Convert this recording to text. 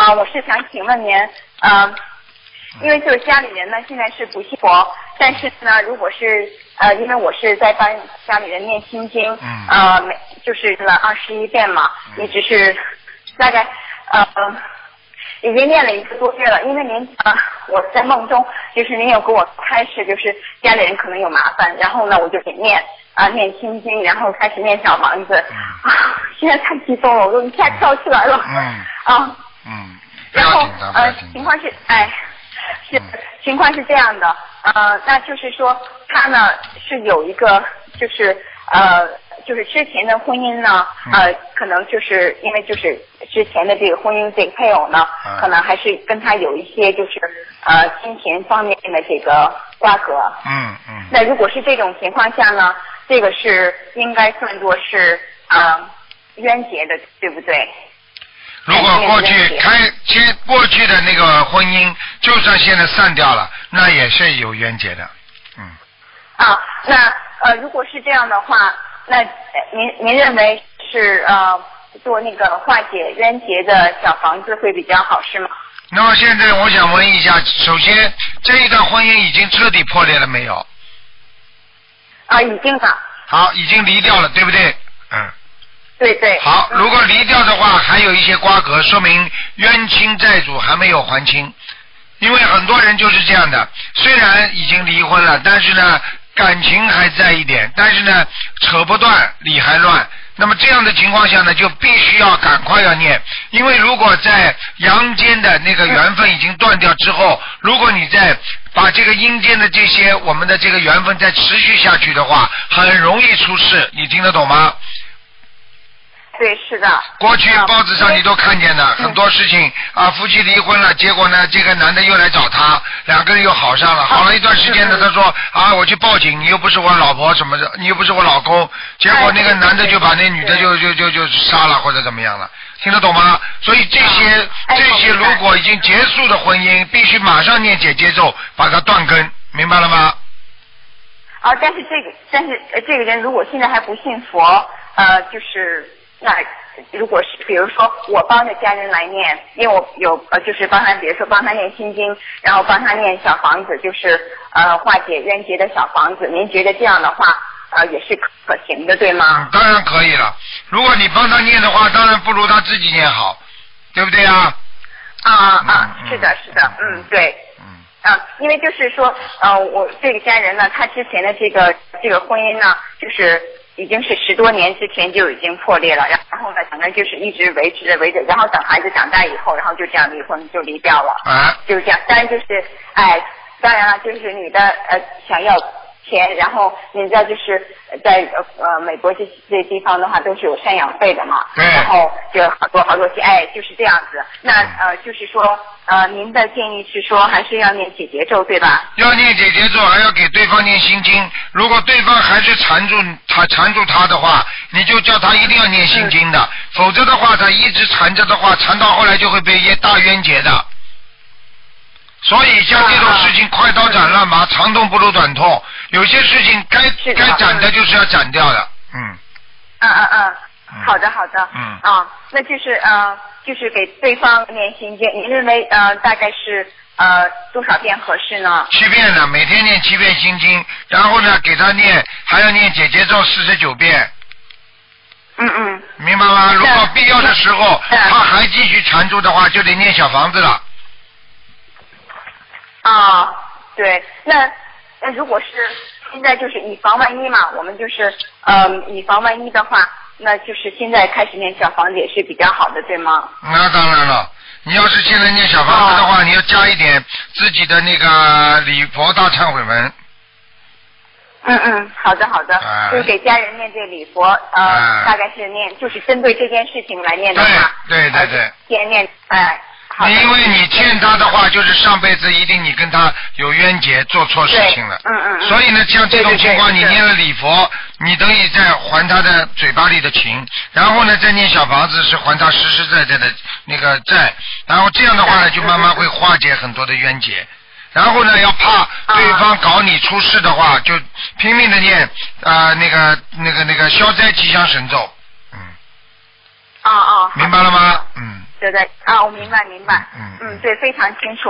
啊、我是想请问您，呃，因为就是家里人呢现在是不信佛，但是呢，如果是呃，因为我是在帮家里人念心经，嗯呃，每就是了二十一遍嘛，嗯一直是大概呃。已经念了一个多月了，因为您呃，我在梦中就是您有给我开始，就是家里人可能有麻烦，然后呢我就给念啊、念心经，然后开始念小房子 啊，现在太激动了，我都一下跳起来了，嗯 啊，嗯，然后呃。情况是，哎，是嗯情况是这样的，呃，那就是说他呢是有一个就是呃就是之前的婚姻呢，嗯呃，可能就是因为就是之前的这个婚姻这个配偶呢，嗯可能还是跟他有一些就是呃金钱方面的这个瓜葛。嗯嗯。那如果是这种情况下呢，这个是应该算作是呃冤结的，对不对？如果过去开其实过去的那个婚姻，就算现在散掉了，那也是有冤结的。嗯，啊，那呃，如果是这样的话，那呃您您认为是呃做那个化解冤结的小房子会比较好是吗？那么现在我想问一下，首先这一段婚姻已经彻底破裂了没有？啊，已经了，好，已经离掉了，对不对？嗯。对对。好，如果离掉的话，还有一些瓜葛，说明冤亲债主还没有还清。因为很多人就是这样的，虽然已经离婚了，但是呢，感情还在一点，但是呢，扯不断，理还乱。那么这样的情况下呢，就必须要赶快要念，因为如果在阳间的那个缘分已经断掉之后，如果你再把这个阴间的这些我们的这个缘分再持续下去的话，很容易出事。你听得懂吗？对，是的。过去啊报纸上你都看见的很多事情啊，夫妻离婚了，结果呢，这个男的又来找她，两个人又好上了，好了一段时间呢，嗯他说啊，我去报警，你又不是我老婆什么的，你又不是我老公，结果那个男的就把那女的就就就就杀了或者怎么样了，听得懂吗？所以这些哎这些如果已经结束的婚姻，必须马上念姐节奏把它断根，明白了吗？啊，但是这个，但是呃，这个人如果现在还不信佛，呃，就是那如果是比如说我帮着家人来念，因为我有呃，就是帮他，比如说帮他念心经，然后帮他念小房子，就是呃化解冤结的小房子。您觉得这样的话，呃，也是可可行的，对吗？嗯，当然可以了。如果你帮他念的话，当然不如他自己念好，对不对啊？啊啊嗯，是的，是的，嗯，对。嗯。啊，因为就是说，呃，我这个家人呢，他之前的这个这个婚姻呢，就是已经是十多年之前就已经破裂了，然后呢，反正就是一直维持着维持，然后等孩子长大以后，然后就这样离婚就离掉了，啊，就是这样。当然就是，哎，当然了，就是女的呃想要钱，然后你知道就是在呃呃美国这这地方的话都是有赡养费的嘛，对然后就好多好多钱，哎，就是这样子。那呃就是说呃您的建议是说还是要念解结咒对吧？要念姐姐咒，还要给对方念心经。如果对方还是缠住他缠住他的话，你就叫他一定要念心经的，否则的话，他一直缠着的话，缠到后来就会被冤大冤结的。所以像这种事情，快刀斩乱麻，长痛不如短痛。有些事情该该斩的就是要斩掉的，嗯。嗯嗯嗯嗯，好的好的，嗯啊，那就是呃就是给对方念心经，您认为呃大概是呃多少遍合适呢？七遍呢，每天念七遍心经，然后呢，给他念还要念姐姐咒四十九遍，嗯嗯。明白吗？如果必要的时候他还继续缠住的话，就得念小房子了。啊，对，那那如果是现在就是以防万一嘛，我们就是嗯以防万一的话，那就是现在开始念小房子也是比较好的，对吗？那当然了，你要是现在念小房子的话，你要加一点自己的那个礼佛大忏悔文。嗯嗯，好的好的，哎。就是给家人念这礼佛，呃，哎。大概是念就是针对这件事情来念的话，对对对先念哎，好的。因为你欠他的话，就是上辈子一定你跟他有冤结，做错事情了。嗯嗯嗯所以呢，像这种情况，你念了礼佛，你等于在还他的嘴巴里的情，然后呢，再念小房子是还他实实在在的那个债，然后这样的话呢，就慢慢会化解很多的冤结。然后呢，要怕对方搞你出事的话，就拼命的念啊、呃那个那个那个消灾吉祥神咒，嗯，啊啊，明白了吗？对对啊，我明白明白，嗯嗯，对，非常清楚。